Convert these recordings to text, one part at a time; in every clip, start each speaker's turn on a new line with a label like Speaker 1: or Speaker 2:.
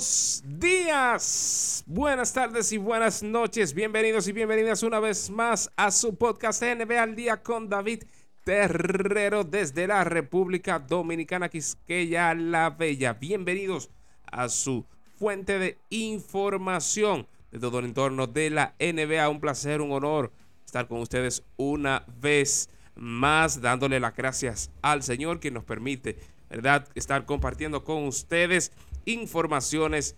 Speaker 1: Buenos días, buenas tardes y buenas noches. Bienvenidos y bienvenidas una vez más a su podcast NBA al día con David Terrero desde la República Dominicana, Quisqueya la Bella. Bienvenidos a su fuente de información de todo el entorno de la NBA. Un placer, un honor estar con ustedes una vez más, dándole las gracias al Señor que nos permite, ¿verdad?, estar compartiendo con ustedes informaciones,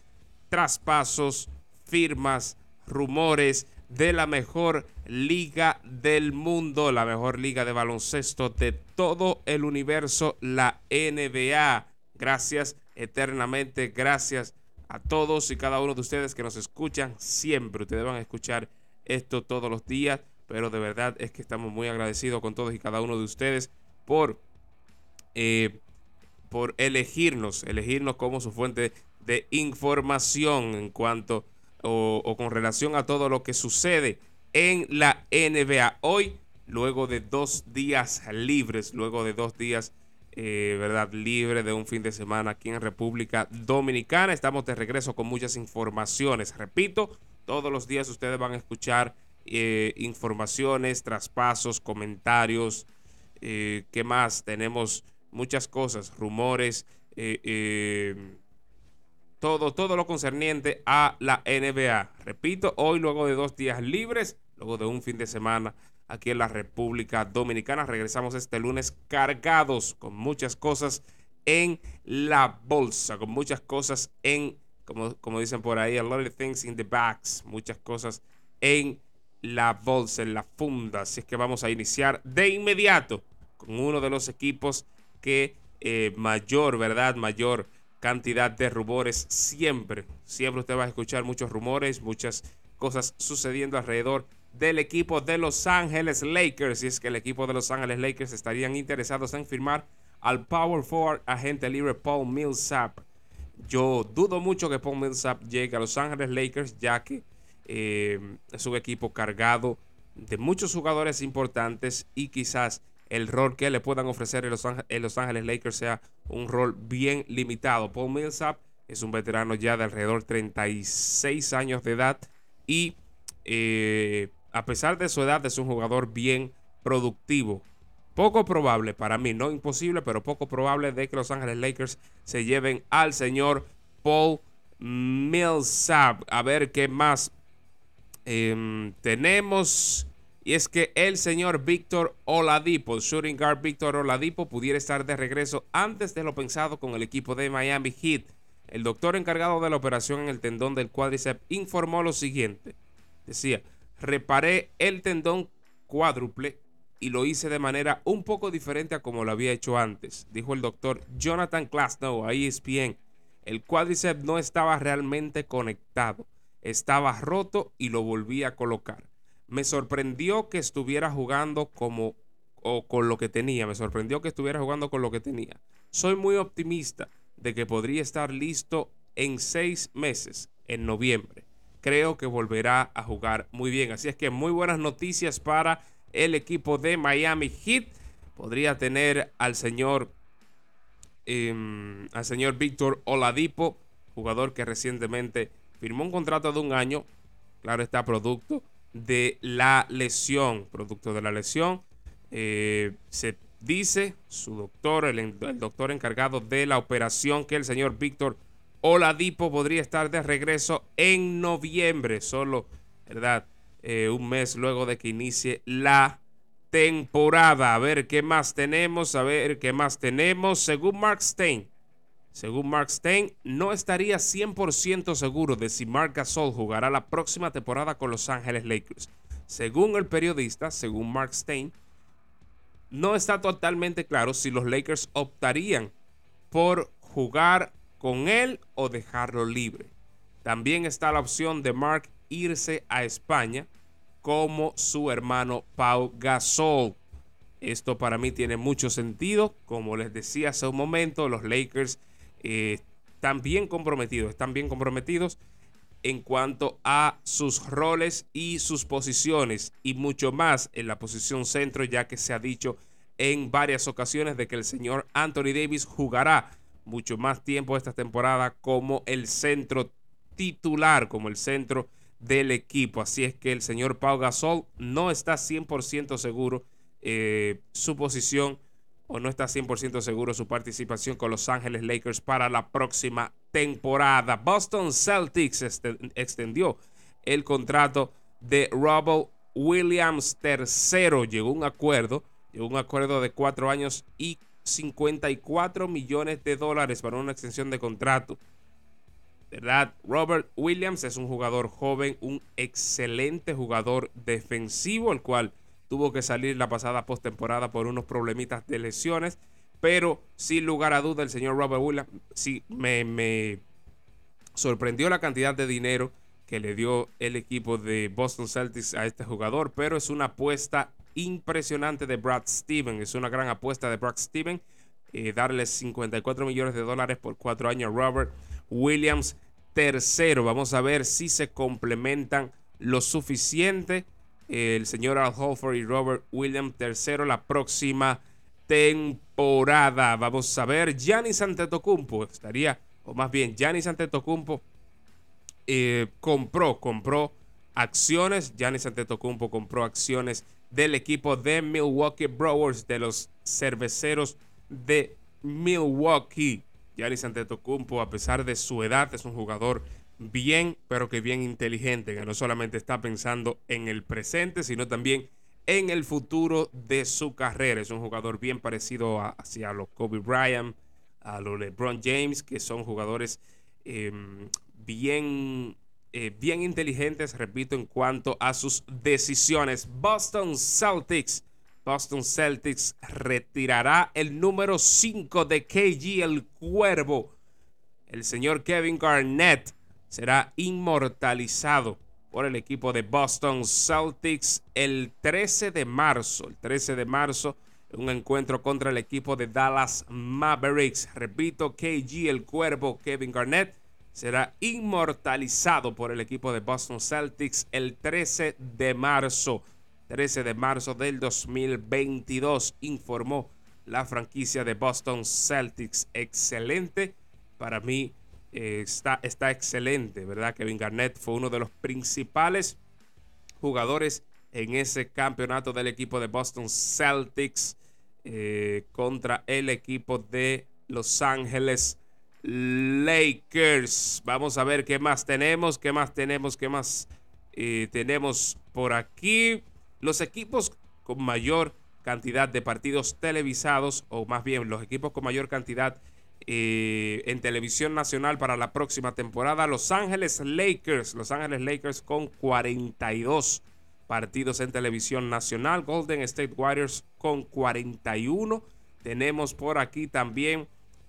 Speaker 1: traspasos, firmas, rumores de la mejor liga del mundo, la mejor liga de baloncesto de todo el universo, la NBA. Gracias eternamente, gracias a todos y cada uno de ustedes que nos escuchan siempre. Ustedes van a escuchar esto todos los días, pero de verdad es que estamos muy agradecidos con todos y cada uno de ustedes por eh, por elegirnos, elegirnos como su fuente de información en cuanto o, con relación a todo lo que sucede en la NBA. Hoy, luego de dos días libres, luego de dos días, eh, ¿verdad? Libre de un fin de semana aquí en República Dominicana, estamos de regreso con muchas informaciones. Repito, todos los días ustedes van a escuchar eh, informaciones, traspasos, comentarios. Eh, ¿Qué más? Tenemos muchas cosas, rumores, eh, eh, todo, todo lo concerniente a la NBA. Repito, hoy luego de dos días libres, luego de un fin de semana aquí en la República Dominicana, regresamos este lunes cargados con muchas cosas en la bolsa, con muchas cosas en, como, como dicen por ahí, a lot of things in the bags, muchas cosas en la bolsa, en la funda. Así es que vamos a iniciar de inmediato con uno de los equipos que eh, mayor, ¿verdad? Mayor cantidad de rumores siempre. Siempre usted va a escuchar muchos rumores, muchas cosas sucediendo alrededor del equipo de Los Ángeles Lakers. Y es que el equipo de Los Ángeles Lakers estarían interesados en firmar al Power Forward agente libre Paul Millsap. Yo dudo mucho que Paul Millsap llegue a Los Ángeles Lakers, ya que eh, es un equipo cargado de muchos jugadores importantes y quizás el rol que le puedan ofrecer en Los, Ángeles, Lakers sea un rol bien limitado. Paul Millsap es un veterano ya de alrededor de 36 años de edad y eh, a pesar de su edad es un jugador bien productivo. Poco probable para mí, no imposible, pero poco probable de que Los Ángeles Lakers se lleven al señor Paul Millsap. A ver qué más em, tenemos. Y es que el señor Víctor Oladipo, shooting guard Víctor Oladipo, pudiera estar de regreso antes de lo pensado con el equipo de Miami Heat. El doctor encargado de la operación en el tendón del cuádriceps informó lo siguiente. Decía, reparé el tendón cuádruple y lo hice de manera un poco diferente a como lo había hecho antes, dijo el doctor Jonathan Glasnow a ESPN. El cuádriceps no estaba realmente conectado, estaba roto y lo volví a colocar me sorprendió que estuviera jugando como o con lo que tenía. Me sorprendió que estuviera jugando con lo que tenía. Soy muy optimista de que podría estar listo en seis meses, en noviembre. Creo que volverá a jugar muy bien. Así es que muy buenas noticias para el equipo de Miami Heat. Podría tener al señor, em, al señor Víctor Oladipo, jugador que recientemente firmó un contrato de un año. Claro está, producto de la lesión. Producto de la lesión, eh, se dice su doctor, el, doctor encargado de la operación, que el señor Víctor Oladipo podría estar de regreso en noviembre, solo, ¿verdad? Eh, un mes luego de que inicie la temporada. A ver qué más tenemos, a ver qué más tenemos. Según Mark Stein, según Mark Stein, no estaría 100% seguro de si Mark Gasol jugará la próxima temporada con Los Ángeles Lakers. Según el periodista, según Mark Stein, no está totalmente claro si los Lakers optarían por jugar con él o dejarlo libre. También está la opción de Mark irse a España como su hermano Pau Gasol. Esto para mí tiene mucho sentido. Como les decía hace un momento, los Lakers eh, están bien comprometidos, están bien comprometidos en cuanto a sus roles y sus posiciones y mucho más en la posición centro ya que se ha dicho en varias ocasiones de que el señor Anthony Davis jugará mucho más tiempo esta temporada como el centro titular, como el centro del equipo. Así es que el señor Pau Gasol no está 100% seguro eh, su posición o no está 100% seguro su participación con Los Ángeles Lakers para la próxima temporada. Boston Celtics extendió el contrato de Robert Williams III. Llegó un acuerdo, llegó un acuerdo de cuatro años y 54 millones de dólares para una extensión de contrato. ¿Verdad? Robert Williams es un jugador joven, un excelente jugador defensivo, el cual tuvo que salir la pasada postemporada por unos problemitas de lesiones. Pero sin lugar a duda, el señor Robert Williams sí me, sorprendió la cantidad de dinero que le dio el equipo de Boston Celtics a este jugador. Pero es una apuesta impresionante de Brad Steven. Es una gran apuesta de Brad Steven. Eh, darle 54 millones de dólares por cuatro años a Robert Williams tercero. Vamos a ver si se complementan lo suficiente el señor Al Holford y Robert Williams tercero la próxima temporada. Vamos a ver, Giannis Antetokounmpo estaría, o más bien, Giannis Antetokounmpo eh, compró, compró acciones. Giannis Antetokounmpo compró acciones del equipo de Milwaukee Brewers, de los cerveceros de Milwaukee. Giannis Antetokounmpo, a pesar de su edad, es un jugador bien, pero que bien inteligente, que no solamente está pensando en el presente, sino también en el futuro de su carrera. Es un jugador bien parecido a, hacia los Kobe Bryant, a los LeBron James, que son jugadores em, bien, eh, bien inteligentes, repito, en cuanto a sus decisiones. Boston Celtics. Boston Celtics retirará el número 5 de KG, el cuervo. El señor Kevin Garnett será inmortalizado por el equipo de Boston Celtics el 13 de marzo. El 13 de marzo, un encuentro contra el equipo de Dallas Mavericks. Repito, KG, el cuervo Kevin Garnett, será inmortalizado por el equipo de Boston Celtics el 13 de marzo. 13 de marzo del 2022, informó la franquicia de Boston Celtics. Excelente para mí eh, está, está excelente, ¿verdad? Kevin Garnett fue uno de los principales jugadores en ese campeonato del equipo de Boston Celtics eh, contra el equipo de Los Ángeles Lakers. Vamos a ver qué más tenemos, qué más tenemos, qué más eh, tenemos por aquí. Los equipos con mayor cantidad de partidos televisados, o más bien los equipos con mayor cantidad eh, en televisión nacional para la próxima temporada. Los Ángeles Lakers, Los Ángeles Lakers con 42 partidos en televisión nacional. Golden State Warriors con 41. Tenemos por aquí también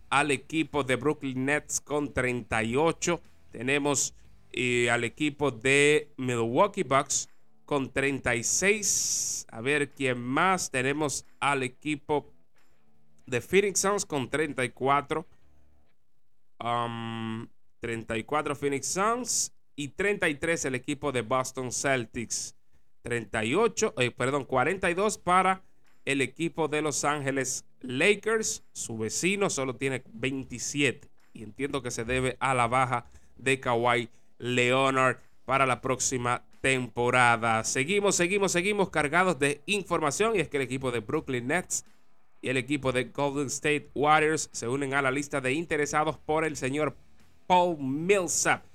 Speaker 1: al equipo de Brooklyn Nets con 38. Tenemos eh, al equipo de Milwaukee Bucks con 36. A ver quién más. Tenemos al equipo de Phoenix Suns con 34. 34 um, Phoenix Suns y 33 el equipo de Boston Celtics. 38, eh, perdón, 42 para el equipo de Los Ángeles Lakers. Su vecino solo tiene 27 y entiendo que se debe a la baja de Kawhi Leonard para la próxima temporada. Seguimos, seguimos, seguimos cargados de información y es que el equipo de Brooklyn Nets y el equipo de Golden State Warriors se unen a la lista de interesados por el señor Paul Millsap.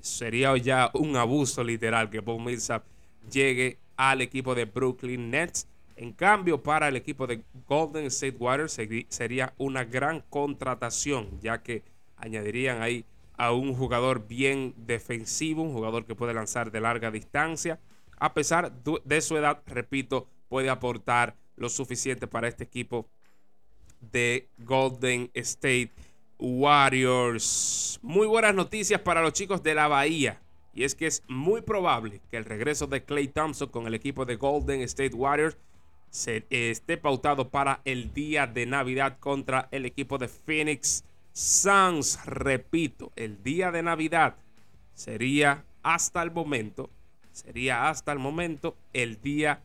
Speaker 1: Sería ya un abuso literal que Paul Millsap llegue al equipo de Brooklyn Nets. En cambio, para el equipo de Golden State Warriors sería una gran contratación, ya que añadirían ahí a un jugador bien defensivo, un jugador que puede lanzar de larga distancia. A pesar de su edad, repito, puede aportar lo suficiente para este equipo de Golden State Warriors. Muy buenas noticias para los chicos de la Bahía. Y es que es muy probable que el regreso de Clay Thompson con el equipo de Golden State Warriors se, esté pautado para el día de Navidad contra el equipo de Phoenix Suns. Repito, el día de Navidad sería hasta el momento, sería hasta el momento el día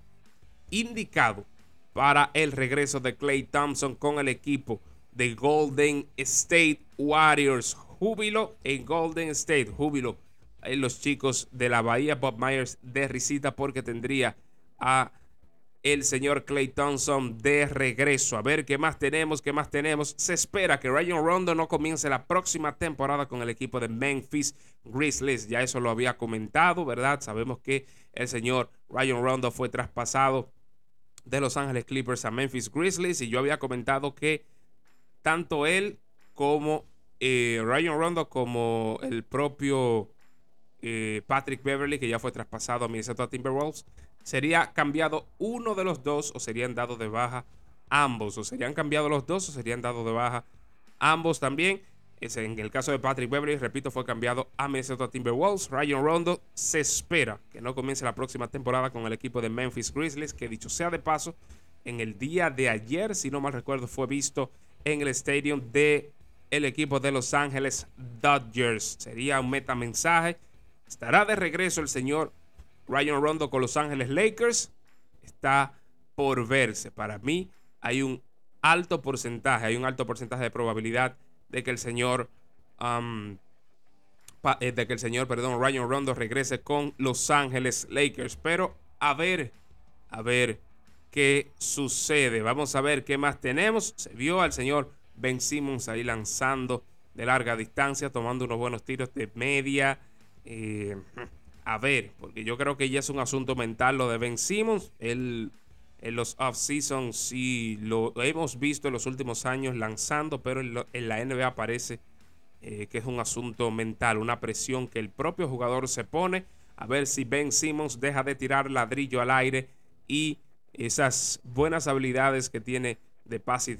Speaker 1: indicado para el regreso de Clay Thompson con el equipo de Golden State Warriors. Júbilo en Golden State. Júbilo en los chicos de la Bahía Bob Myers de risita porque tendría a el señor Clay Thompson de regreso. A ver qué más tenemos, qué más tenemos. Se espera que Ryan Rondo no comience la próxima temporada con el equipo de Memphis Grizzlies. Ya eso lo había comentado, ¿verdad? Sabemos que el señor Ryan Rondo fue traspasado de Los Ángeles Clippers a Memphis Grizzlies y yo había comentado que tanto él como eh, Ryan Rondo como el propio eh, Patrick Beverly, que ya fue traspasado a Minnesota Timberwolves, sería cambiado uno de los dos o serían dados de baja ambos. O serían cambiados los dos o serían dados de baja ambos también. En el caso de Patrick Beverly, repito, fue cambiado a Minnesota Timberwolves. Ryan Rondo se espera que no comience la próxima temporada con el equipo de Memphis Grizzlies, que dicho sea de paso, en el día de ayer, si no mal recuerdo, fue visto en el estadio de el equipo de Los Ángeles Dodgers. Sería un metamensaje. Estará de regreso el señor Ryan Rondo con Los Ángeles Lakers. Está por verse. Para mí hay un alto porcentaje, hay un alto porcentaje de probabilidad de que el señor, eh, de que el señor, perdón, Ryan Rondo regrese con Los Ángeles Lakers. Pero a ver, a ver qué sucede. Vamos a ver qué más tenemos. Se vio al señor Ben Simmons ahí lanzando de larga distancia, tomando unos buenos tiros de media. Eh, a ver, porque yo creo que ya es un asunto mental lo de Ben Simmons. Él en los off-season sí lo hemos visto en los últimos años lanzando, pero en, la NBA parece eh, que es un asunto mental, una presión que el propio jugador se pone. A ver si Ben Simmons deja de tirar ladrillo al aire y esas buenas habilidades que tiene de pase,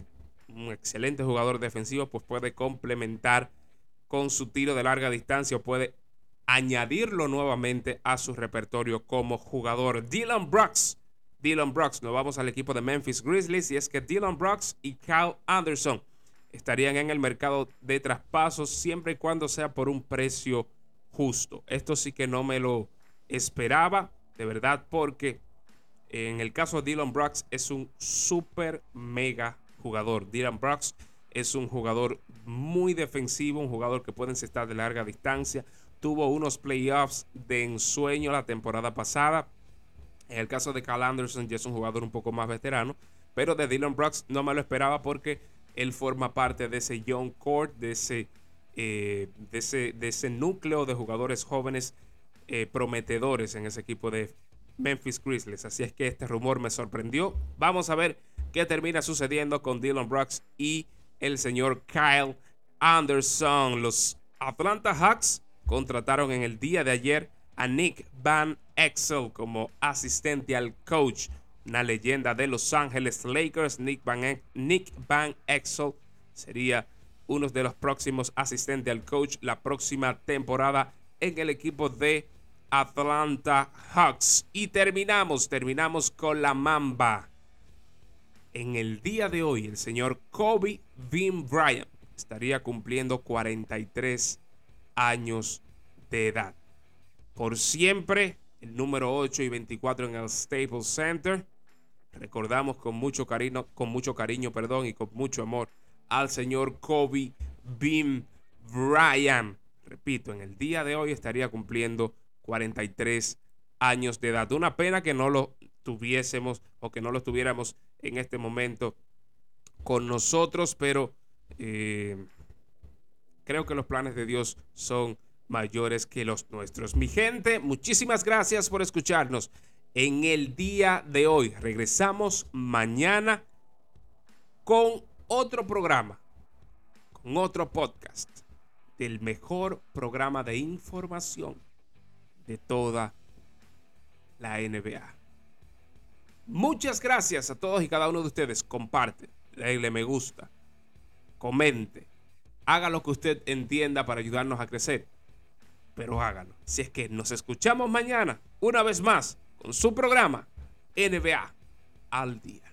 Speaker 1: un excelente jugador defensivo, pues puede complementar con su tiro de larga distancia o puede añadirlo nuevamente a su repertorio como jugador. Dylan Brooks. Dylan Brooks, nos vamos al equipo de Memphis Grizzlies y es que Dylan Brooks y Kyle Anderson estarían en el mercado de traspasos siempre y cuando sea por un precio justo. Esto sí que no me lo esperaba, de verdad, porque en el caso de Dylan Brooks es un super mega jugador. Dylan Brooks es un jugador muy defensivo, un jugador que puede encestar de larga distancia. Tuvo unos playoffs de ensueño la temporada pasada. En el caso de Cal Anderson ya es un jugador un poco más veterano. Pero de Dylan Brooks no me lo esperaba porque él forma parte de ese young court, de ese, eh, de ese, de ese núcleo de jugadores jóvenes eh, prometedores en ese equipo de Memphis Grizzlies. Así es que este rumor me sorprendió. Vamos a ver qué termina sucediendo con Dylan Brooks y el señor Kyle Anderson. Los Atlanta Hawks contrataron en el día de ayer a Nick Van Exel como asistente al coach. Una leyenda de Los Ángeles Lakers, Nick Van, e-, Nick Van Exel sería uno de los próximos asistentes al coach la próxima temporada en el equipo de Atlanta Hawks. Y terminamos, terminamos con la Mamba. En el día de hoy, el señor Kobe Bean Bryant estaría cumpliendo 43 años de edad. Por siempre, el número 8 y 24 en el Staples Center. Recordamos con mucho cariño, con mucho cariño, perdón, y con mucho amor al señor Kobe Bean Bryant. Repito, en el día de hoy estaría cumpliendo 43 años de edad. Una pena que no lo tuviésemos o que no lo tuviéramos en este momento con nosotros, pero eh, creo que los planes de Dios son mayores que los nuestros. Mi gente, muchísimas gracias por escucharnos en el día de hoy. Regresamos mañana con otro programa, con otro podcast del mejor programa de información de toda la NBA. Muchas gracias a todos y cada uno de ustedes. Comparte, déle me gusta, comente, haga lo que usted entienda para ayudarnos a crecer. Pero hágalo. Si es que nos escuchamos mañana, una vez más, con su programa NBA al día.